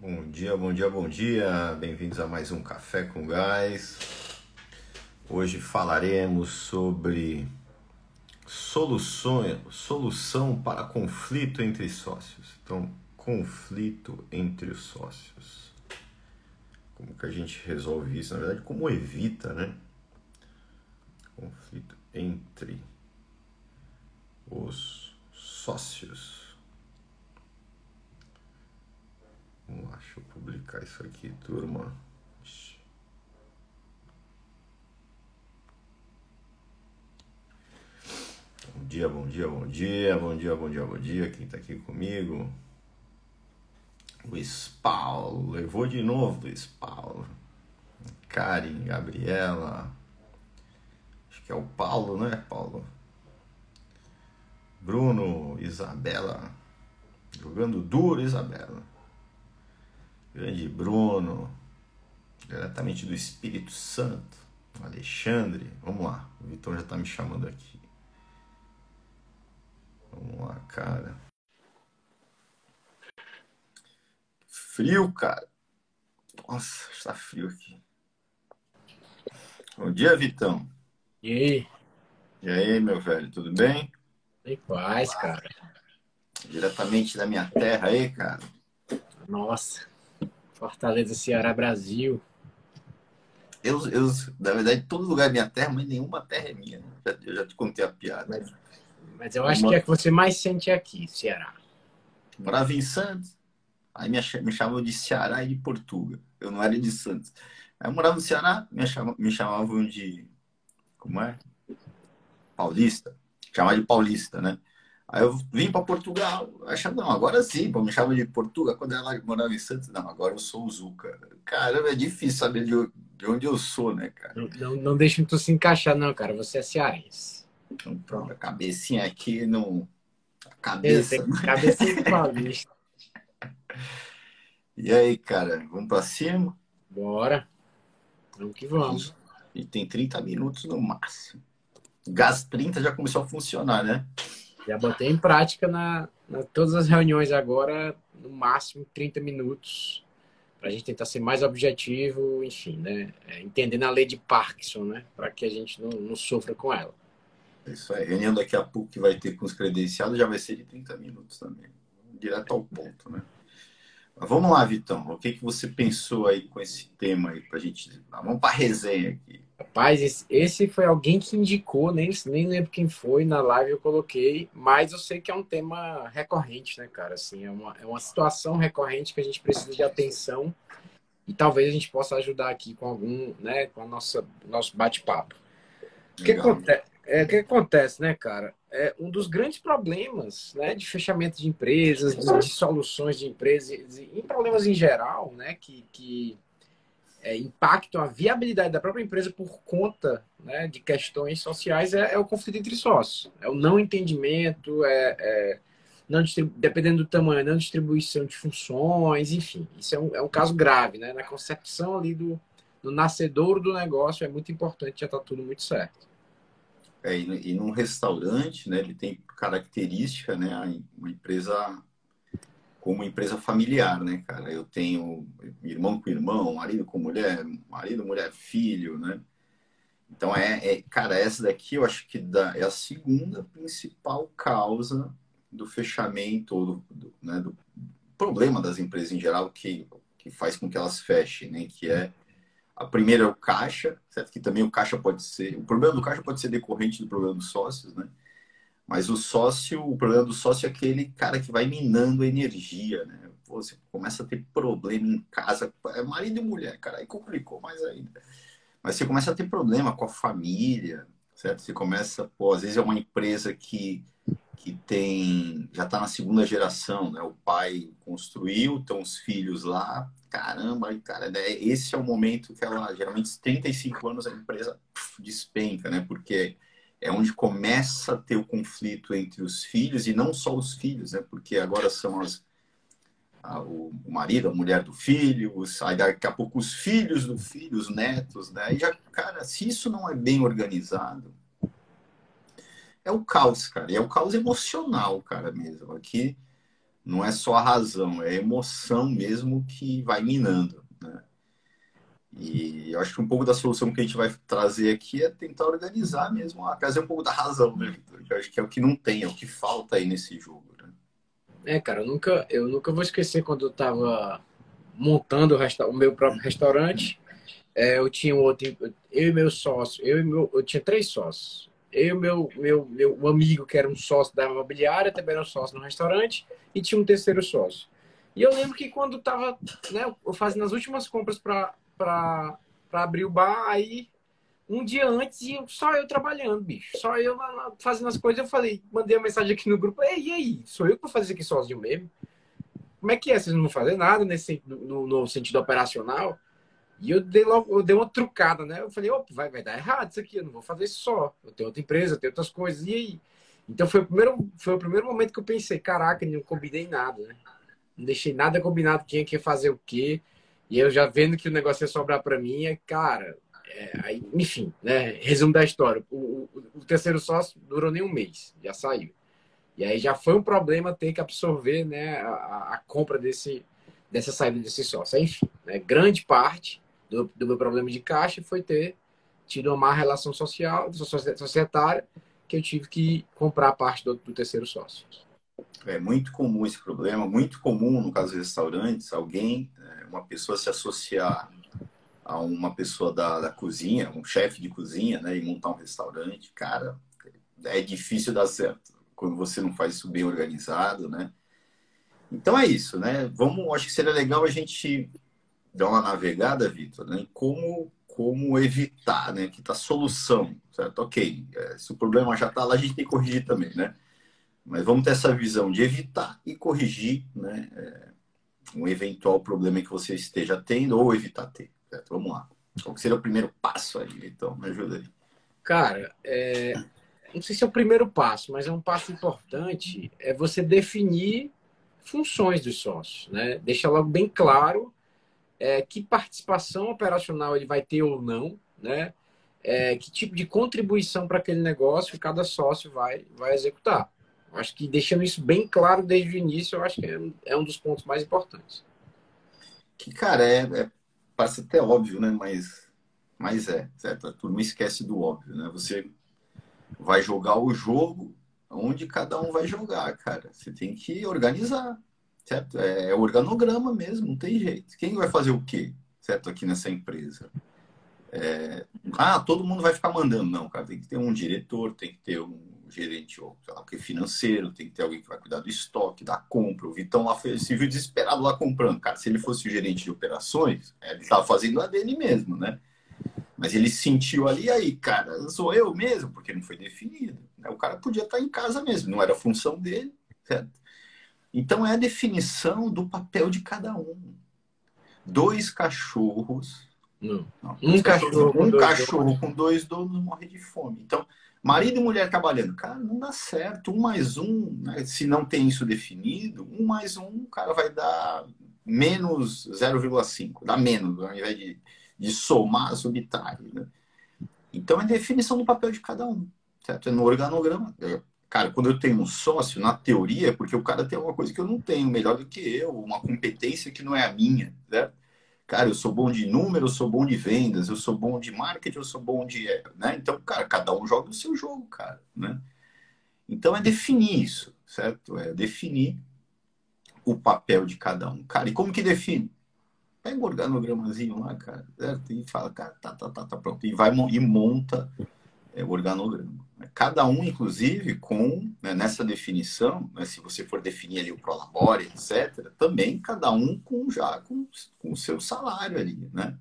Bom dia, bom dia, bom dia. Bem-vindos a mais um Café com Gás. Hoje falaremos sobre soluções, solução para conflito entre sócios. Então, conflito entre os sócios. Como que a gente resolve isso? Na verdade, como evita, né? Conflito entre os sócios. Vamos lá, deixa eu publicar isso aqui, turma. Bom dia, bom dia, bom dia, bom dia, bom dia, bom dia. Quem tá aqui comigo? Luiz Paulo, levou de novo, Luiz Paulo. Karen, Gabriela. Acho que é o Paulo, né, Paulo? Bruno, Isabela. Jogando duro, Isabela. Grande Bruno, diretamente do Espírito Santo, Alexandre. Vamos lá, o Vitor já está me chamando aqui. Vamos lá, cara. Frio, cara. Nossa, está frio aqui. Bom dia, Vitão. E aí? E aí, meu velho, tudo bem? Em paz, cara. Diretamente da minha terra aí, cara. Nossa. Fortaleza, Ceará, Brasil. Eu, eu, na verdade, todo lugar é minha terra, mas nenhuma terra é minha. Eu já te contei a piada. Mas, mas eu acho Uma... que é que você mais sente aqui, Ceará. Morava em Santos, aí me, me chamavam de Ceará e de Portugal. Eu não era de Santos. Aí eu morava no Ceará, me, chamavam, me chamavam de. Como é? Paulista. Chamava de Paulista, né? Aí eu vim para Portugal, achando, não, agora sim, pô, me chama de Portugal. Quando ela morava em Santos, não, agora eu sou o Zuca. Caramba, é difícil saber de, de onde eu sou, né, cara? Não, não, não deixa tu se encaixar, não, cara. Você é cearense. Então, pronto, a cabecinha aqui não. A cabeça. Tem cabeça paulista. e aí, cara, vamos para cima? Bora. Vamos que vamos. E tem 30 minutos no máximo. Gás 30 já começou a funcionar, né? Já botei em prática na, na todas as reuniões agora, no máximo 30 minutos, para a gente tentar ser mais objetivo, enfim, né? É, entendendo a lei de Parkinson, né? Para que a gente não, não sofra com ela. Isso aí. Reunião daqui a pouco que vai ter com os credenciados já vai ser de 30 minutos também. Direto ao ponto, né? Mas vamos lá, Vitão. O que, que você pensou aí com esse tema aí pra gente. Vamos para a resenha aqui. Rapaz, esse, esse, foi alguém que indicou, nem, nem lembro quem foi, na live eu coloquei, mas eu sei que é um tema recorrente, né, cara? Assim, é uma, é uma situação recorrente que a gente precisa de atenção e talvez a gente possa ajudar aqui com algum, né, com a nossa nosso bate-papo. O que, acontece, é, que acontece, né, cara? É um dos grandes problemas, né, de fechamento de empresas, de, de soluções de empresas, em problemas em geral, né, que, que é, impactam a viabilidade da própria empresa por conta né, de questões sociais é, é, o conflito entre sócios. É o não entendimento, é, é não dependendo do tamanho, não distribuição de funções, enfim. Isso é um, é um caso grave, né? Na concepção ali do, do nascedor do negócio é muito importante já está tudo muito certo. É, e, e num restaurante, né, ele tem característica, né, uma empresa como empresa familiar, né, cara? Eu tenho irmão com irmão, marido com mulher, marido, mulher, filho, né? Então, é, é cara, essa daqui eu acho que dá, é a segunda principal causa do fechamento, do, do, né, do problema das empresas em geral que, que faz com que elas fechem, né? Que é a primeira é o caixa, certo? Que também o caixa pode ser, o problema do caixa pode ser decorrente do problema dos sócios, né? Mas o sócio, o problema do sócio é aquele cara que vai minando a energia, né? Você começa a ter problema em casa, é marido e mulher, cara, aí complicou mais ainda. Mas você começa a ter problema com a família, certo? Você começa, pô, às vezes é uma empresa que, que tem, já está na segunda geração, né? O pai construiu, estão os filhos lá, caramba, cara, né? esse é o momento que ela, geralmente, 35 anos a empresa puf, despenca, né? Porque é onde começa a ter o conflito entre os filhos, e não só os filhos, né? porque agora são as, a, o, marido, a mulher do filho, os, aí daqui a pouco os filhos do filho, os netos, né? E já, cara, se isso não é bem organizado, é o caos, cara. E é o caos emocional, cara, mesmo. Aqui, não é só a razão, é a emoção mesmo que vai minando. E eu acho que um pouco da solução que a gente vai trazer aqui é tentar organizar mesmo, trazer um pouco da razão, né, Victor? Eu acho que é o que não tem, é o que falta aí nesse jogo. Né? É, cara, eu nunca, eu nunca vou esquecer quando eu estava montando o, o, meu próprio restaurante. É, eu tinha um outro, eu e meu sócio, eu e meu, eu tinha três sócios. Eu e meu, meu, meu amigo, que era um sócio da imobiliária, também era um sócio no restaurante, e tinha um terceiro sócio. E eu lembro que quando estava né, eu fazendo as últimas compras para abrir o bar, aí um dia antes, só eu trabalhando, bicho. Só eu fazendo as coisas, eu falei, mandei uma mensagem aqui no grupo, ei, e aí? Sou eu que vou fazer isso aqui sozinho mesmo? Como é que é? Vocês não vão fazer nada nesse, no, no sentido operacional? E eu dei logo, eu dei uma trucada, né? Eu falei, opa, vai, vai dar errado isso aqui, eu não vou fazer isso só. Eu tenho outra empresa, eu tenho outras coisas, e aí? Então foi o primeiro, foi o primeiro momento que eu pensei, caraca, não combinei nada, né? Não deixei nada combinado quem ia fazer o quê. E eu já vendo que o negócio ia sobrar para mim, é, cara, é, aí, enfim, né? Resumo da história. O, o, o, terceiro sócio durou nem um mês, já saiu. E aí já foi um problema ter que absorver né, a, a compra desse, dessa saída desse sócio. Enfim, né, grande parte do, do, meu problema de caixa foi ter tido uma má relação social, societária, que eu tive que comprar parte do, do terceiro sócio. É muito comum esse problema, muito comum no caso dos restaurantes, alguém, é, uma pessoa se associar a uma pessoa da, da cozinha, um chefe de cozinha, né, e montar um restaurante, cara, é difícil dar certo quando você não faz isso bem organizado, né? Então é isso, né? Vamos, acho que seria legal a gente dar uma navegada, Vitor, né? Como como evitar, né? Que tá solução, certo? Ok, é, se o problema já está lá, a gente tem que corrigir também, né? Mas vamos ter essa visão de evitar e corrigir, né? É, um eventual problema que você esteja tendo ou evitar ter. Certo? Vamos lá. Qual seria o primeiro passo aí, então? Me ajuda aí. Cara, é... não sei se é o primeiro passo, mas é um passo importante. É você definir funções dos sócios, né? Deixa logo bem claro é, que participação operacional ele vai ter ou não, né? É, que tipo de contribuição para aquele negócio cada sócio vai, vai executar. Acho que deixando isso bem claro desde o início, eu acho que é, é um dos pontos mais importantes. Que, cara, é, é parece até óbvio, né? Mas, mas é, certo? A turma esquece do óbvio, né? Você vai jogar o jogo onde cada um vai jogar, cara. Você tem que organizar, certo? É organograma mesmo, não tem jeito. Quem vai fazer o quê, certo? Aqui nessa empresa. É... Ah, todo mundo vai ficar mandando. Não, cara, tem que ter um diretor, tem que ter um gerente ou sei lá, que financeiro, tem que ter alguém que vai cuidar do estoque, da compra. O Vitão lá foi, se viu desesperado lá comprando. Cara, se ele fosse o gerente de operações, é, ele estava fazendo a dele mesmo, né? Mas ele sentiu ali, aí, cara, sou eu mesmo, porque não foi definido. Né? O cara podia estar em casa mesmo, não era função dele, certo? Então é a definição do papel de cada um. Dois cachorros. Não. não um cachorro, um cachorro com dois donos morre de fome. Então, Marido e mulher trabalhando, cara, não dá certo. Um mais um, né? se não tem isso definido, um mais um, o cara vai dar menos 0,5, dá menos, ao invés de, de somar, subtrai. Né? Então é definição do papel de cada um, certo? É no organograma. Cara, quando eu tenho um sócio, na teoria, é porque o cara tem alguma coisa que eu não tenho, melhor do que eu, uma competência que não é a minha, certo? Cara, eu sou bom de número, eu sou bom de vendas, eu sou bom de marketing, eu sou bom de. Né? Então, cara, cada um joga o seu jogo, cara. Né? Então é definir isso, certo? É definir o papel de cada um. Cara, e como que define? Pega um organogramazinho lá, cara, certo? E fala, cara, tá, tá, tá, tá pronto. E vai e monta é, o organograma. Cada um, inclusive, com né, nessa definição, né, se você for definir ali o prolabore, etc., também cada um com já com, o seu salário ali, né?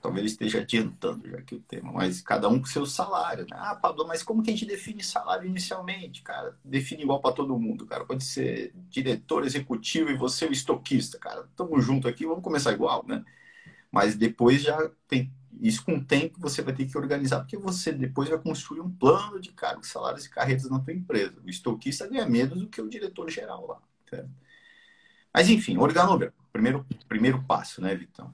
Talvez esteja adiantando já aqui o tema, mas cada um com seu salário. Né? Ah, Pablo, mas como que a gente define salário inicialmente, cara? Define igual para todo mundo, cara. Pode ser diretor executivo e você o estoquista, cara. Tamo junto aqui, vamos começar igual, né? Mas depois já tem isso com o tempo você vai ter que organizar, porque você depois vai construir um plano de cargos, salários e carreiras na tua empresa. O estoquista ganha menos do que o diretor geral lá. Certo? Mas enfim, organograma. Primeiro, primeiro passo, né, Vitão?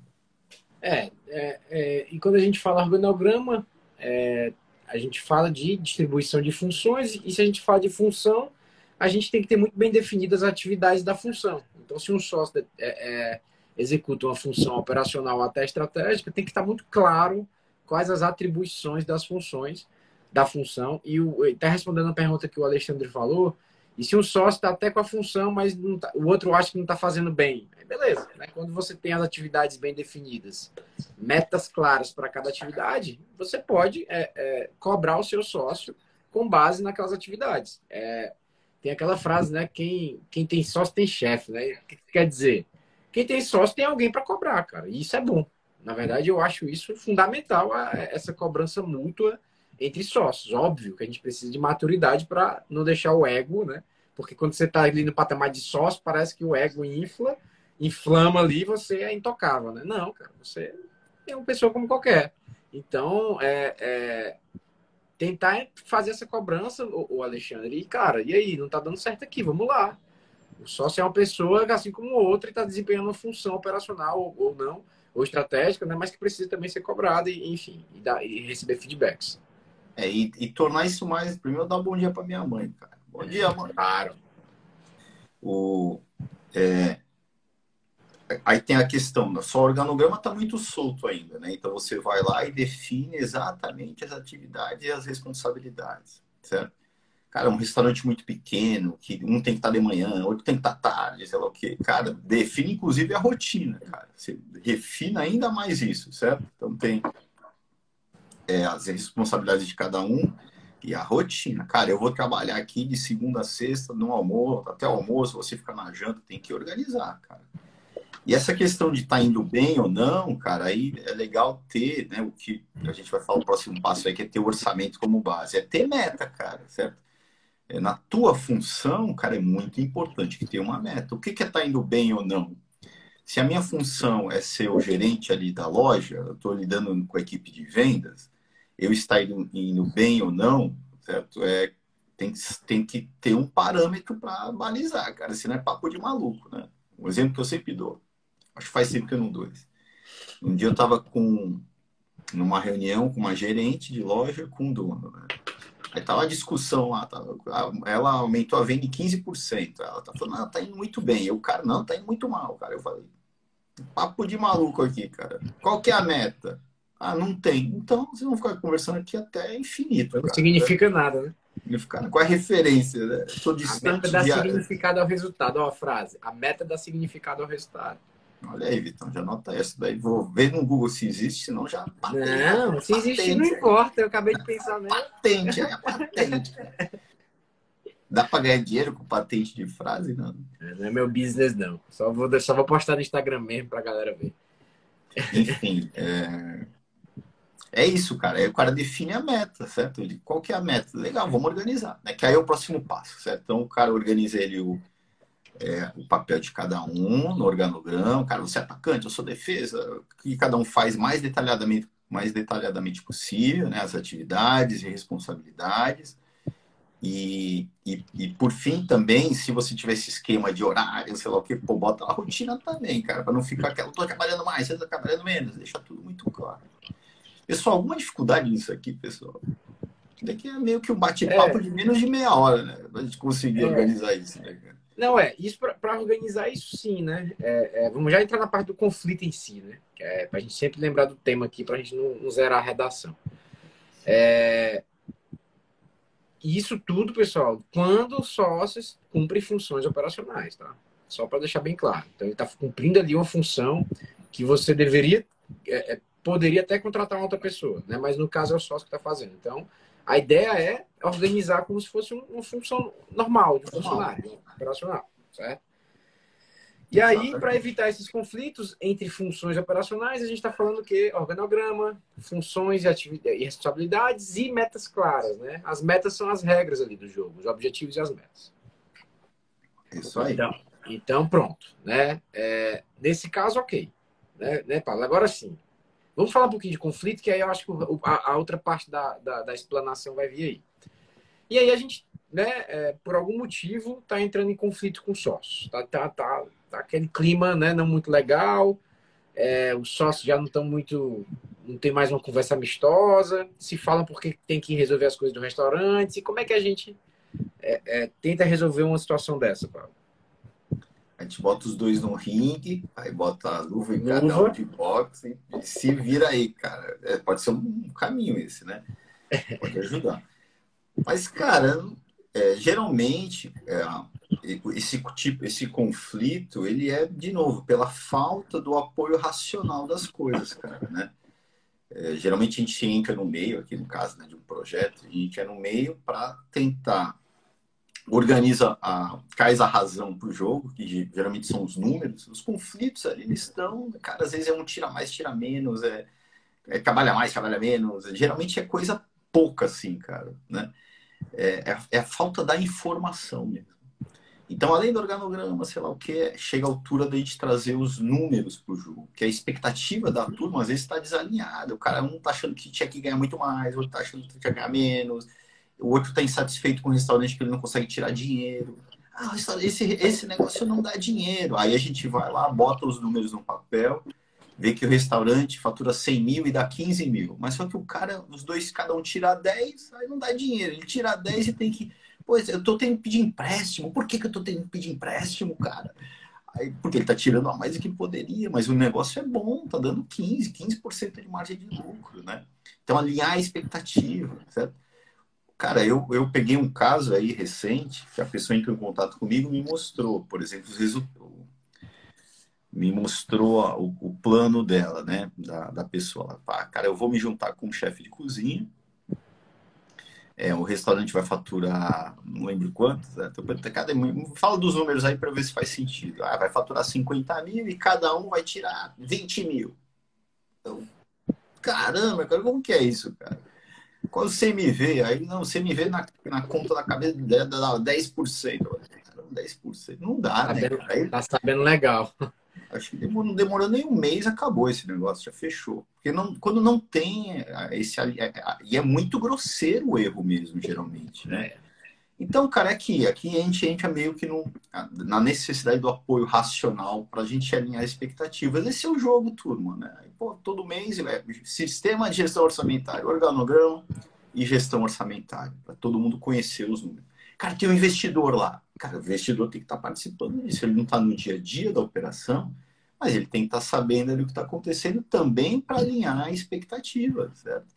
É, é, é, e quando a gente fala organograma, é, a gente fala de distribuição de funções, e se a gente fala de função, a gente tem que ter muito bem definidas as atividades da função. Então, se um sócio é, é, executa uma função operacional até estratégica, tem que estar muito claro quais as atribuições das funções da função. E está respondendo a pergunta que o Alexandre falou. E se um sócio está até com a função, mas tá, o outro acha que não está fazendo bem, beleza. Né? Quando você tem as atividades bem definidas, metas claras para cada atividade, você pode é, é, cobrar o seu sócio com base naquelas atividades. É, tem aquela frase, né? Quem, quem tem sócio tem chefe, né? O que quer dizer? Quem tem sócio tem alguém para cobrar, cara. E isso é bom. Na verdade, eu acho isso fundamental, essa cobrança mútua entre sócios. Óbvio que a gente precisa de maturidade para não deixar o ego, né? Porque quando você está ali no patamar de sócio, parece que o ego infla, inflama ali você é intocável, né? Não, cara, você é uma pessoa como qualquer. Então, é, é tentar fazer essa cobrança, o Alexandre, e cara, e aí, não está dando certo aqui, vamos lá. O sócio é uma pessoa, assim como outra, e está desempenhando uma função operacional ou, ou, não, ou estratégica, né? mas que precisa também ser cobrada, e, enfim, e, dar, e receber feedbacks. É, e, e, tornar isso mais. Primeiro, dar um bom dia para minha mãe, cara. Bom dia. Claro. O, é, aí tem a questão, da só organograma está muito solto ainda, né? Então você vai lá e define exatamente as atividades e as responsabilidades, certo? Cara, um restaurante muito pequeno, que um tem que estar de manhã, outro tem que estar tarde, sei lá o quê. Cara, define inclusive a rotina, cara. Você refina ainda mais isso, certo? Então tem é, as responsabilidades de cada um e a rotina. Cara, eu vou trabalhar aqui de segunda a sexta, no almoço, até o almoço, você fica na janta, tem que organizar, cara. E essa questão de estar tá indo bem ou não, cara, aí é legal ter, né, o que a gente vai falar o próximo passo aí, que é ter o orçamento como base. É ter meta, cara, certo? É, na tua função, cara, é muito importante que tenha uma meta. O que, que é estar tá indo bem ou não? Se a minha função é ser o gerente ali da loja, eu estou lidando com a equipe de vendas, eu estar indo, indo bem ou não, certo? É, tem, tem que ter um parâmetro para balizar, cara. Senão é papo de maluco, né? Um exemplo que eu sempre dou. Acho que faz tempo que eu não dou isso. Um dia eu estava com numa reunião com uma gerente de loja com um dono, né? Aí tava a discussão lá, tava, ela aumentou a venda em 15%. Ela tá falando, não, tá indo muito bem. Eu, cara, não, tá indo muito mal, cara. Eu falei, papo de maluco aqui, cara. Qual que é a meta? Ah, não tem. Então, vocês vão ficar conversando aqui até infinito. Não cara. significa nada, né? Qual é a referência? Né? Tô distante a meta dá de... significado ao resultado. Ó, a frase. A meta dá significado ao resultado. Olha aí, Vitão, já anota essa daí. Vou ver no Google se existe, senão já patente. Não, se existe não importa. Eu acabei de pensar nela. Patente, é a patente. Dá para ganhar dinheiro com patente de frase? Não. Não é meu business, não. Só vou, só vou postar no Instagram mesmo para a galera ver. Enfim, é... É isso, cara. Aí o cara define a meta, certo? Ele, qual que é a meta? Legal, vamos organizar. Né? Que aí é o próximo passo, certo? Então o cara organiza ele o, é, o papel de cada um no organograma. Cara, você é atacante, eu sou defesa. Que cada um faz mais detalhadamente, mais detalhadamente possível, né? As atividades e responsabilidades. E, e, e, por fim também, se você tiver esse esquema de horário, sei lá o que, pô, bota a rotina também, cara, para não ficar aquela, tô trabalhando mais, você tá trabalhando menos, deixa tudo muito claro. Pessoal, alguma dificuldade nisso aqui, pessoal? Daqui é meio que um bate-papo é. de menos de meia hora, né? Pra gente conseguir é. organizar isso, né, cara? Não, é, isso para organizar isso sim, né? É, é, vamos já entrar na parte do conflito em si, né? É para a gente sempre lembrar do tema aqui, para a gente não, não, zerar a redação. É, isso tudo, pessoal, quando sócios cumprem funções operacionais, tá? Só para deixar bem claro. Então, ele está cumprindo ali uma função que você deveria é, é poderia até contratar uma outra pessoa, né? Mas no caso é o sócio que está fazendo. Então, a ideia é organizar como se fosse uma função normal de funcionário operacional, certo? E aí, para evitar esses conflitos entre funções operacionais, a gente está falando que organograma, funções e, e responsabilidades e metas claras, né? As metas são as regras ali do jogo, os objetivos e as metas. Isso aí. Então, então pronto, né? É, nesse caso, ok. Né, né, Paulo? Agora sim, Vamos falar um pouquinho de conflito, que aí eu acho que a, a outra parte da, da, da, explanação vai vir aí. E aí a gente, né, é, por algum motivo, está entrando em conflito com sócios. Tá, tá, tá, tá, aquele clima né, não muito legal, é, os sócios já não estão muito. não tem mais uma conversa amistosa, se falam porque tem que resolver as coisas do restaurante, e como é que a gente é, é, tenta resolver uma situação dessa, Paulo? A gente bota os dois no ringue, aí bota a luva em cada um de boxe e se vira aí, cara. É, pode ser um caminho esse, né? Pode ajudar. Mas, cara, é, geralmente é, esse tipo, esse conflito, ele é de novo pela falta do apoio racional das coisas, cara, né? É, geralmente a gente entra no meio, aqui no caso né, de um projeto, a gente é no meio para tentar organiza a cais a razão para o jogo, que geralmente são os números, os conflitos ali eles estão, cara, às vezes é um tira mais, tira menos, é, é trabalha mais, trabalha menos, geralmente é coisa pouca assim, cara, né? É, é, é, a falta da informação mesmo. Então, além do organograma, sei lá o que, chega a altura da gente trazer os números para o jogo, que a expectativa da turma às vezes está desalinhada. O cara um está achando que tinha que ganhar muito mais, outro está achando que tinha que ganhar menos o outro está insatisfeito com o restaurante que ele não consegue tirar dinheiro. Ah, esse, esse negócio não dá dinheiro. Aí a gente vai lá, bota os números no papel, vê que o restaurante fatura 100 mil e dá 15 mil. Mas só que o cara, os dois, cada um tira 10, aí não dá dinheiro. Ele tira 10 e tem que. Pois, eu tô tendo que pedir empréstimo. Por que, que eu tô tendo que pedir empréstimo, cara? Aí, porque ele tá tirando a mais do que poderia, mas o negócio é bom, tá dando 15, 15% de margem de lucro, né? Então, alinhar a expectativa, certo? Cara, eu, eu peguei um caso aí recente, que a pessoa entrou em contato comigo me mostrou, por exemplo, os resultados. Me mostrou o, o, plano dela, né? Da, da pessoa. Ela, cara, eu vou me juntar com um chefe de cozinha. É, o restaurante vai faturar, não lembro quantos, né? cada, fala dos números aí para ver se faz sentido. Ah, vai faturar 50 mil e cada um vai tirar 20 mil. Então, caramba, cara, como que é isso, cara? Qual o CMV? Aí, não, o CMV na, na conta da cabeça dela dá 10%. 10%. Não dá, tá né? Sabendo, aí, tá sabendo legal. Acho que demorou, não demorou nem um mês, acabou esse negócio, já fechou. Porque não, quando não tem esse. E é muito grosseiro o erro mesmo, geralmente, né? Então, cara, aqui, aqui a gente entra meio que no, na necessidade do apoio racional para a gente alinhar expectativas. Esse é o jogo, turma, né? Pô, todo mês, é, sistema de gestão orçamentária, organograma e gestão orçamentária, para todo mundo conhecer os números. Cara, tem um investidor lá. Cara, o investidor tem que estar tá participando disso. Ele não está no dia a dia da operação, mas ele tem que estar tá sabendo ali o que está acontecendo também para alinhar a expectativa, certo?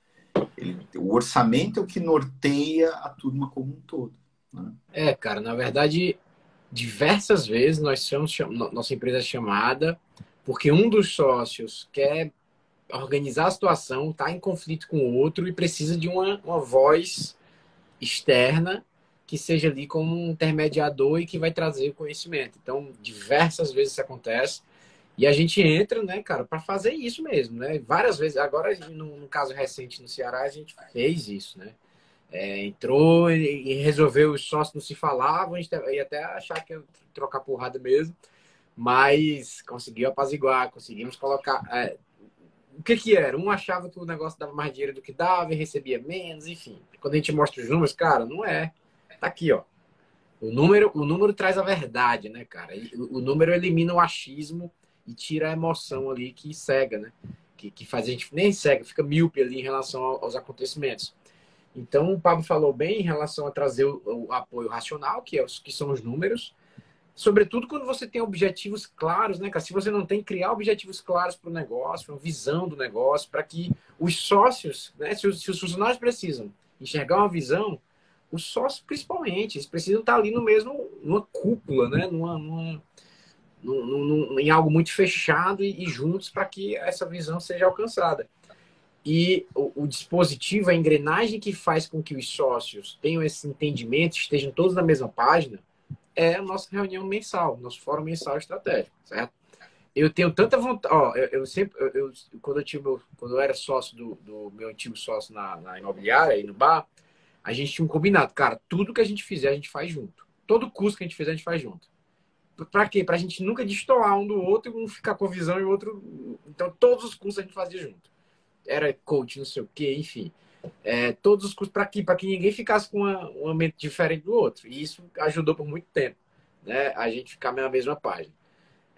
Ele, o orçamento é o que norteia a turma como um todo. Né? É, cara, na verdade, diversas vezes nós somos nossa empresa é chamada porque um dos sócios quer organizar a situação, está em conflito com o outro e precisa de uma, uma voz externa que seja ali como um intermediador e que vai trazer o conhecimento. Então, diversas vezes isso acontece. E a gente entra, né, cara, para fazer isso mesmo, né? Várias vezes. Agora, no, no, caso recente no Ceará, a gente fez isso, né? É, entrou e, e, resolveu, os sócios não se falavam, ia até achar que ia trocar porrada mesmo, mas conseguiu apaziguar, conseguimos colocar. É, o que que era? Um achava que o negócio dava mais dinheiro do que dava e recebia menos, enfim. Quando a gente mostra os números, cara, não é. Tá aqui, ó. O número, o número traz a verdade, né, cara? O, o número elimina o achismo e tira a emoção ali que cega, né? Que, que faz a gente nem cega, fica míope ali em relação aos acontecimentos. Então, o Pablo falou bem em relação a trazer o, o apoio racional, que, é os, que são os números, sobretudo quando você tem objetivos claros, né, cara? Se você não tem, criar objetivos claros para o negócio, uma visão do negócio, para que os sócios, né, se os, se os, funcionários precisam enxergar uma visão, os sócios principalmente, eles precisam estar ali no mesmo, numa cúpula, né, numa, numa num, num, em algo muito fechado e, e juntos para que essa visão seja alcançada. E o, o, dispositivo, a engrenagem que faz com que os sócios tenham esse entendimento, estejam todos na mesma página, é a nossa reunião mensal, nosso fórum mensal estratégico, certo? Eu tenho tanta vontade, ó, eu, eu sempre, eu, eu, quando eu tive quando eu era sócio do, do meu antigo sócio na, na imobiliária e no bar, a gente tinha um combinado, cara, tudo que a gente fizer a gente faz junto, todo curso que a gente fizer a gente faz junto. Para quê? Para a gente nunca destoar um do outro e um ficar com visão e o outro. Então todos os cursos a gente fazia junto era coach, não sei o quê, enfim. É, todos os cursos para que, que ninguém ficasse com uma, uma mente diferente do outro. E isso ajudou por muito tempo, né? A gente ficar na mesma página.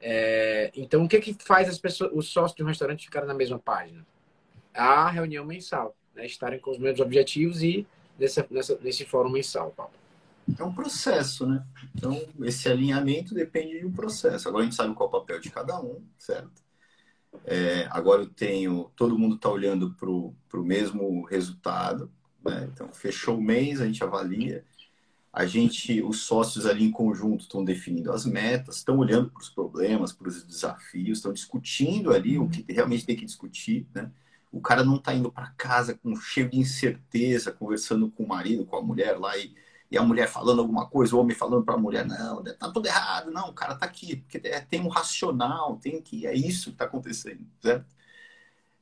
É, então, o que que faz as pessoas, os sócios de um restaurante ficarem na mesma página? A reunião mensal, né? Estarem com os mesmos objetivos e nessa, nessa, nesse fórum mensal, Paulo. é um processo, né? Então, esse alinhamento depende de um processo. Agora a gente sabe qual é o papel de cada um, certo? É, agora eu tenho, todo mundo está olhando para o mesmo resultado, né? Então, fechou o mês, a gente avalia. A gente, os sócios ali em conjunto estão definindo as metas, estão olhando para os problemas, para os desafios, estão discutindo ali o que realmente tem que discutir, né? O cara não está indo para casa com cheio de incerteza, conversando com o marido, com a mulher lá e e a mulher falando alguma coisa, o homem falando para a mulher, não, tá tudo errado, não, o cara tá aqui, porque tem um racional, tem que, é isso que está acontecendo, certo?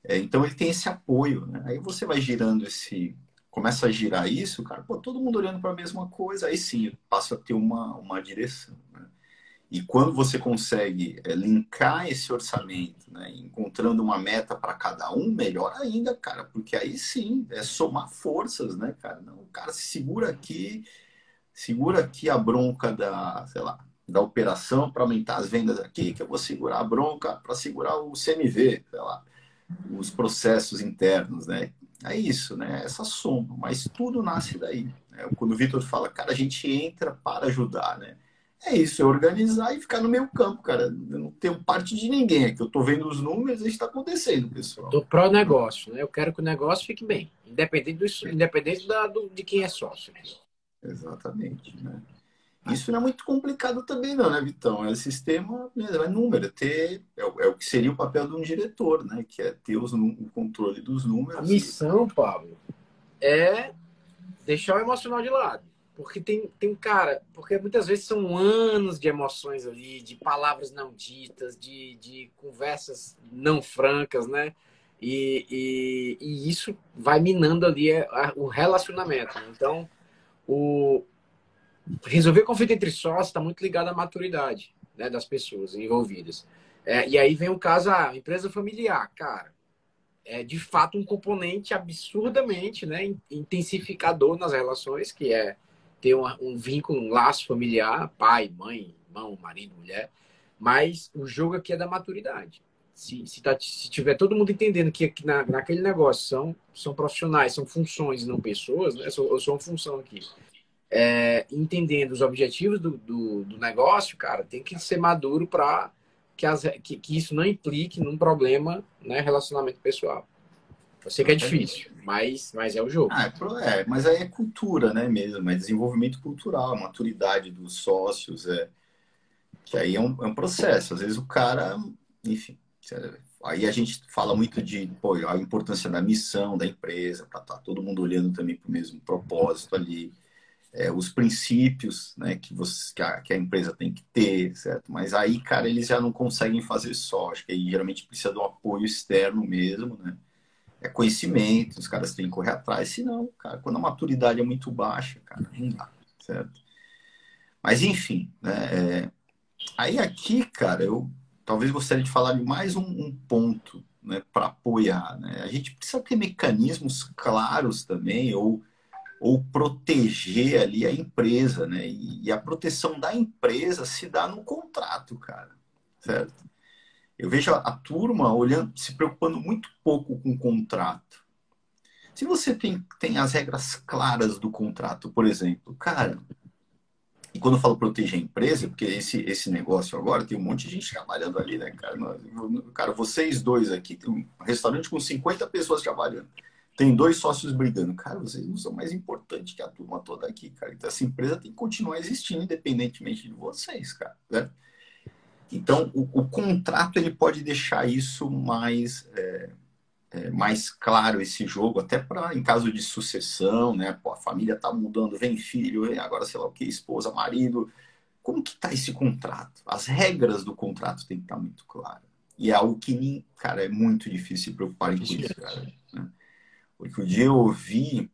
É, então ele tem esse apoio, né? Aí você vai girando esse, começa a girar isso, cara, pô, todo mundo olhando para a mesma coisa, aí sim passa a ter uma, uma direção, né? E quando você consegue é, linkar esse orçamento, né, encontrando uma meta para cada um, melhor ainda, cara, porque aí sim é somar forças, né, cara? Não, o cara se segura aqui, segura aqui a bronca da, sei lá, da operação para aumentar as vendas aqui, que eu vou segurar a bronca para segurar o CMV, sei lá, os processos internos, né? É isso, né? Essa soma, mas tudo nasce daí. Né? Quando o Vitor fala, cara, a gente entra para ajudar, né? É isso, é organizar e ficar no meio campo, cara. Eu não tenho parte de ninguém aqui. Eu estou vendo os números e está acontecendo, pessoal. Do pró-negócio, né? Eu quero que o negócio fique bem, independente, do, independente da, do, de quem é sócio. Exatamente, né? Isso não é muito complicado também, não, né, Vitão? É sistema, é número, é ter, é, é, o que seria o papel de um diretor, né? Que é ter os, o controle dos números. A missão, Pablo, é deixar o emocional de lado. Porque tem, tem, cara, porque muitas vezes são anos de emoções ali, de palavras não ditas, de, de conversas não francas, né? E, e, e isso vai minando ali o relacionamento. Então, o, resolver conflito entre sócios está muito ligado à maturidade né, das pessoas envolvidas. É, e aí vem o caso, a empresa familiar, cara. É de fato um componente absurdamente né, intensificador nas relações, que é ter um, um vínculo, um laço familiar, pai, mãe, irmão, marido, mulher. Mas o jogo aqui é da maturidade. Se, se, tá, se tiver todo mundo entendendo que, que na, naquele negócio são, são profissionais, são funções, não pessoas, né? eu, sou, eu sou uma função aqui. É, entendendo os objetivos do, do, do, negócio, cara, tem que ser maduro para que, que, que, isso não implique num problema, né, relacionamento pessoal. Eu sei que é difícil, mas, mas é o jogo. Ah, é, é, mas aí é cultura, né, mesmo, é desenvolvimento cultural, maturidade dos sócios, é que aí é um, é um processo. Às vezes o cara, enfim, aí a gente fala muito de pô, a importância da missão da empresa, para estar tá todo mundo olhando também para o mesmo propósito ali, é, os princípios né, que, você, que a, que, a, empresa tem que ter, certo? Mas aí, cara, eles já não conseguem fazer só. Acho que aí geralmente precisa um apoio externo mesmo, né? É conhecimento, os caras têm que correr atrás, senão, cara, quando a maturidade é muito baixa, cara, não dá, certo? Mas enfim, né? É... Aí aqui, cara, eu talvez gostaria de falar de mais um, um ponto, né, para apoiar, né? A gente precisa ter mecanismos claros também, ou, ou proteger ali a empresa, né? E, e a proteção da empresa se dá no contrato, cara, certo? Eu vejo a, turma olhando, se preocupando muito pouco com o contrato. Se você tem, tem as regras claras do contrato, por exemplo, cara, e quando eu falo proteger a empresa, porque esse, esse negócio agora tem um monte de gente trabalhando ali, né, cara? Cara, vocês dois aqui, tem um restaurante com 50 pessoas trabalhando. Tem dois sócios brigando. Cara, vocês não são mais importantes que a turma toda aqui, cara. Então, essa empresa tem que continuar existindo independentemente de vocês, cara. Né? Então, o, o, contrato ele pode deixar isso mais, é, é, mais claro, esse jogo, até para em caso de sucessão, né? Pô, a família está mudando, vem filho, vem agora sei lá o que, esposa, marido. Como que está esse contrato? As regras do contrato têm que estar tá muito claras. E é algo que, cara, é muito difícil se preocupar com isso, cara. Né? Porque o dia eu ouvi.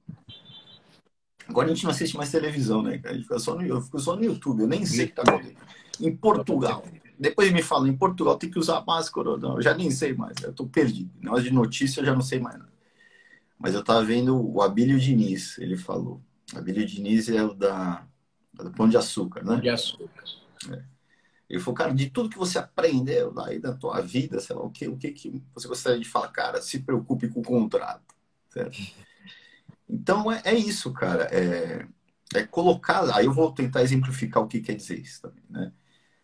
Agora a gente não assiste mais televisão, né? A gente fica só no, eu fico só no YouTube, eu nem sei o que está acontecendo. Em Portugal, depois me fala, em Portugal tem que usar máscara. Não, eu já nem sei mais, eu tô perdido. Negócio de notícia eu já não sei mais nada. Mas eu tava vendo o Abílio Diniz, ele falou. Abílio Diniz é o da, do Pão de Açúcar, né? Pão de Açúcar. É. Ele falou, cara, de tudo que você aprendeu aí da tua vida, sei lá, o que, o que, que você gostaria de falar, cara, se preocupe com o contrato, certo? Então é, é isso, cara. É, é colocar, aí eu vou tentar exemplificar o que quer dizer isso também, né?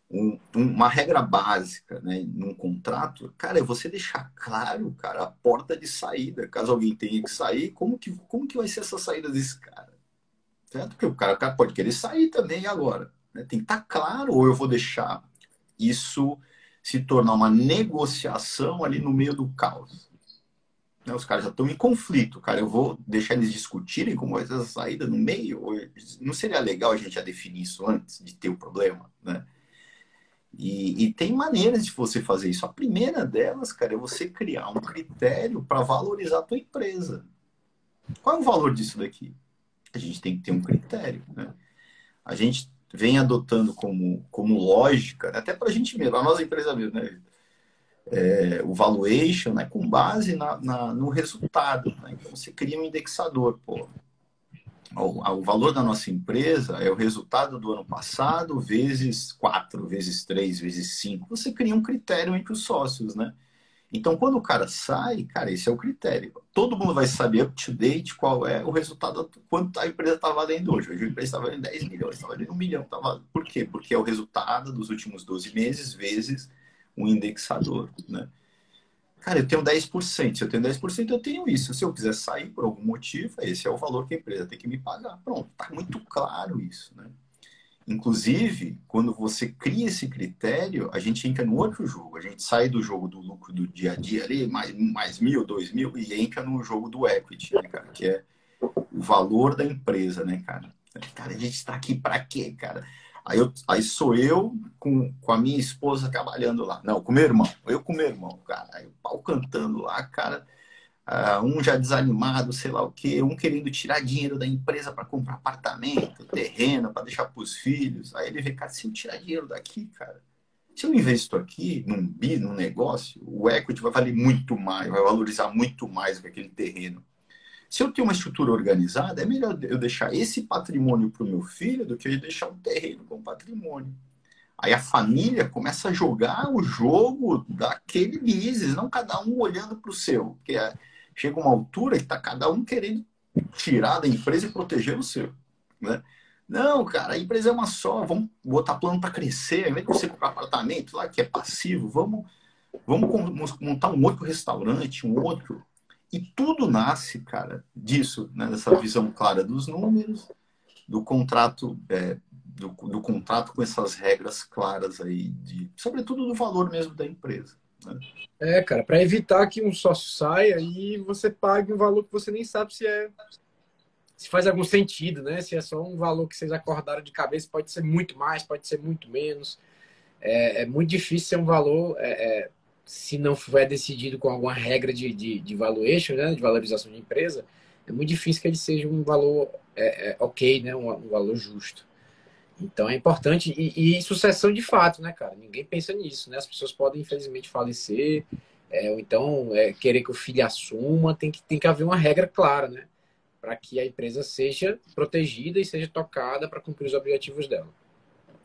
Um, uma regra básica, né, num contrato, cara, é você deixar claro, cara, a porta de saída, caso alguém tenha que sair, como que, como que vai ser essa saída desse cara? Certo? Porque o cara, o cara pode querer sair também agora, né? Tem que estar tá claro, ou eu vou deixar isso se tornar uma negociação ali no meio do caos. Né? Os caras já estão em conflito, cara. Eu vou deixar eles discutirem como vai ser essa saída no meio? Não seria legal a gente já definir isso antes de ter o problema, né? E, e, tem maneiras de você fazer isso. A primeira delas, cara, é você criar um critério para valorizar a tua empresa. Qual é o valor disso daqui? A gente tem que ter um critério, né? A gente vem adotando como, como lógica, até para a gente mesmo, a nossa empresa mesmo, né? é, o valuation né, com base na, na no resultado. Né? Então você cria um indexador. Pô. O, o, valor da nossa empresa é o resultado do ano passado vezes 4, vezes 3, vezes 5. Você cria um critério entre os sócios, né? Então, quando o cara sai, cara, esse é o critério. Todo mundo vai saber up to date qual é o resultado, quanto a empresa está valendo hoje. Hoje a empresa está valendo 10 milhões, está valendo 1 milhão. Tá valendo... Por quê? Porque é o resultado dos últimos 12 meses vezes um indexador, né? Cara, eu tenho 10%. Se eu tenho 10%, eu tenho isso. Se eu quiser sair por algum motivo, esse é o valor que a empresa tem que me pagar. Pronto, tá muito claro isso, né? Inclusive, quando você cria esse critério, a gente entra no outro jogo. A gente sai do jogo do lucro do dia a dia ali, mais, mais mil, dois mil, e entra no jogo do equity, né, cara? Que é o valor da empresa, né, cara? Cara, a gente está aqui para quê, cara? Aí, eu, aí sou eu com, com a minha esposa trabalhando lá. Não, com meu irmão. Eu com meu irmão, cara. Aí o pau cantando lá, cara. Uh, um já desanimado, sei lá o quê. Um querendo tirar dinheiro da empresa para comprar apartamento, terreno, para deixar para os filhos. Aí ele vê, cara, se eu tirar dinheiro daqui, cara. Se eu investo aqui num bi, num negócio, o equity vai valer muito mais, vai valorizar muito mais do que aquele terreno. Se eu tenho uma estrutura organizada, é melhor eu deixar esse patrimônio para o meu filho do que eu deixar um terreno como patrimônio. Aí a família começa a jogar o jogo daquele business, não cada um olhando para o seu. Porque é, chega uma altura que está cada um querendo tirar da empresa e proteger o seu. Né? Não, cara, a empresa é uma só, vamos botar plano para crescer, ao invés de você comprar apartamento lá que é passivo, vamos, vamos montar um outro restaurante, um outro e tudo nasce, cara, disso, né? dessa visão clara dos números, do contrato, é, do, do, contrato com essas regras claras aí, de, sobretudo do valor mesmo da empresa. Né? É, cara, para evitar que um sócio saia e você pague um valor que você nem sabe se é se faz algum sentido, né? Se é só um valor que vocês acordaram de cabeça, pode ser muito mais, pode ser muito menos. É, é muito difícil ser um valor é, é se não for decidido com alguma regra de, de, de valuation, né, de valorização de empresa, é muito difícil que ele seja um valor é, é, ok, né, um, um, valor justo. Então é importante, e, e, sucessão de fato, né, cara? Ninguém pensa nisso, né? As pessoas podem, infelizmente, falecer, é, ou então é, querer que o filho assuma, tem que, tem que haver uma regra clara, né? Para que a empresa seja protegida e seja tocada para cumprir os objetivos dela.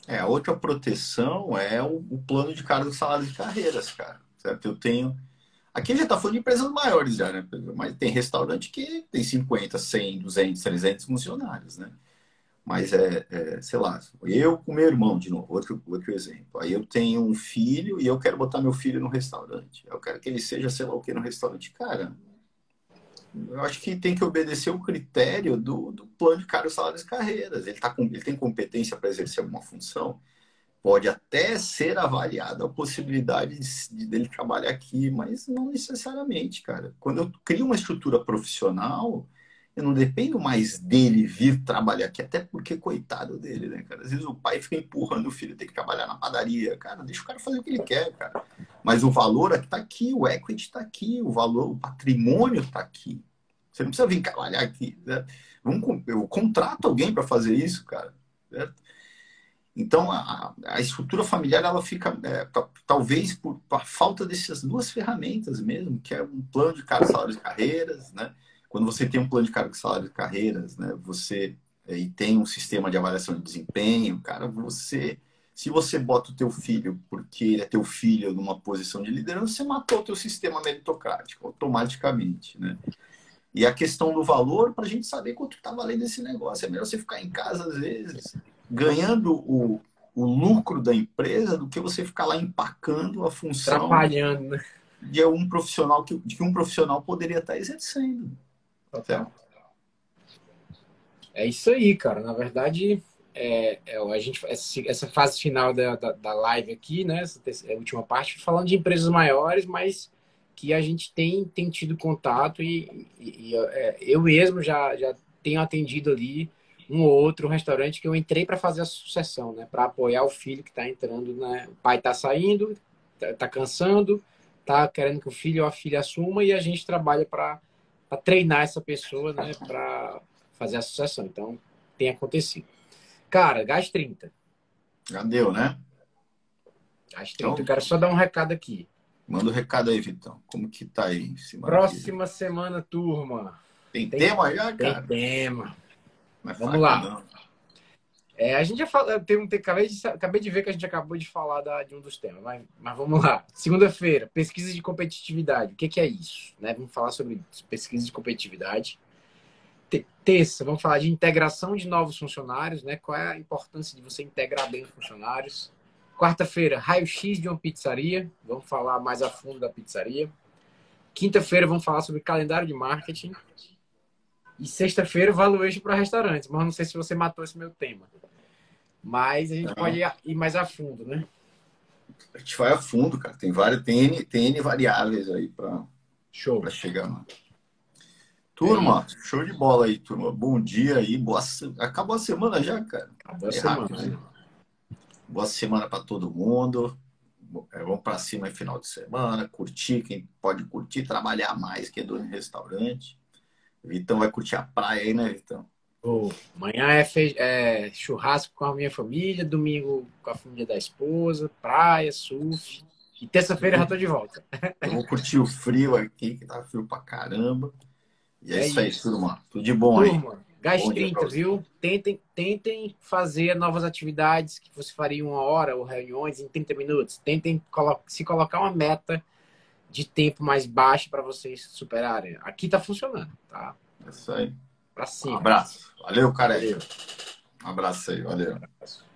É, a outra proteção é o, o plano de cargos, salários de carreiras, cara certo? Eu tenho. Aqui já está falando de empresas maiores já, né? Mas tem restaurante que tem 50, 100, 200, 300 funcionários, né? Mas é, é, sei lá, eu com meu irmão, de novo, outro, outro exemplo. Aí eu tenho um filho e eu quero botar meu filho no restaurante. Eu quero que ele seja, sei lá o que, no restaurante. Cara, eu acho que tem que obedecer o critério do, do plano de cargos, salários e carreiras. Ele, tá com, ele tem competência para exercer alguma função? Pode até ser avaliada a possibilidade de, dele trabalhar aqui, mas não necessariamente, cara. Quando eu crio uma estrutura profissional, eu não dependo mais dele vir trabalhar aqui, até porque, coitado dele, né, cara? Às vezes o pai fica empurrando o filho, tem que trabalhar na padaria. Cara, deixa o cara fazer o que ele quer, cara. Mas o valor está aqui, o equity está aqui, o valor, o patrimônio está aqui. Você não precisa vir trabalhar aqui. Né? Vamos, eu contrato alguém para fazer isso, cara. Certo? Então, a, a estrutura familiar, ela fica, é, talvez por, por falta dessas duas ferramentas mesmo, que é um plano de cargo, salário de carreiras, né? Quando você tem um plano de cargo, salário de carreiras, né? Você é, e tem um sistema de avaliação de desempenho, cara, você... Se você bota o teu filho porque ele é teu filho numa posição de liderança, você matou o teu sistema meritocrático automaticamente, né? E a questão do valor, para a gente saber quanto está valendo esse negócio. É melhor você ficar em casa, às vezes, ganhando o, o lucro da empresa do que você ficar lá empacando a função. Trabalhando, né? De um profissional que, de que um profissional poderia estar exercendo. Total. É isso aí, cara. Na verdade, é, é, a gente, essa fase final da, da, da live aqui, né? Essa, essa última parte, falando de empresas maiores, mas que a gente tem, tem tido contato e, e, e é, eu mesmo já, já tenho atendido ali um ou outro restaurante que eu entrei para fazer a sucessão, né? Para apoiar o filho que está entrando, né? O pai está saindo, está tá cansando, está querendo que o filho ou a filha assuma e a gente trabalha para treinar essa pessoa, né? Para fazer a sucessão. Então, tem acontecido. Cara, gás 30. Já deu, né? Gás 30. Então, eu quero só dar um recado aqui. Manda o um recado aí, Vitão. Como que tá aí? Semana Próxima aqui? semana, turma. Tem, tem, tema já, cara? Tem tema. Mas Vamos lá. É, a gente já fala, tem, tem, acabei, de, acabei de ver que a gente acabou de falar da, de um dos temas, mas, mas vamos lá. Segunda-feira, pesquisa de competitividade. O que, que, é isso? Né? Vamos falar sobre pesquisa de competitividade. Terça, vamos falar de integração de novos funcionários, né? Qual é a importância de você integrar bem os funcionários? Quarta-feira, raio-x de uma pizzaria. Vamos falar mais a fundo da pizzaria. Quinta-feira, vamos falar sobre calendário de marketing. E sexta-feira, valuation para restaurantes. Mas não sei se você matou esse meu tema. Mas a gente não. pode ir mais a fundo, né? A gente vai a fundo, cara. Tem várias, tem N, tem N variáveis aí para chegar lá. Turma, é show de bola aí, turma. Bom dia aí. Boa... Acabou a semana já, cara. Acabou a é semana. Rápido, né? Boa semana para todo mundo. É, vamos para cima em final de semana, curtir, quem pode curtir, trabalhar mais, que é dono de restaurante. Vitão vai curtir a praia aí, né, Vitão? Oh, amanhã é, fe... é, churrasco com a minha família, domingo com a família da esposa, praia, surf. E terça-feira já tô de volta. Eu vou curtir o frio aqui, que tá frio pra caramba. E é, é isso aí, turma. Tudo de bom turma, aí. Gás 30, viu? Tentem, tentem fazer novas atividades que você faria uma hora ou reuniões em 30 minutos. Tentem colo se colocar uma meta de tempo mais baixo para vocês superarem. Aqui tá funcionando, tá? É isso aí. Pra cima. Um abraço. Valeu, cara. Valeu. Um abraço aí, valeu. Um abraço.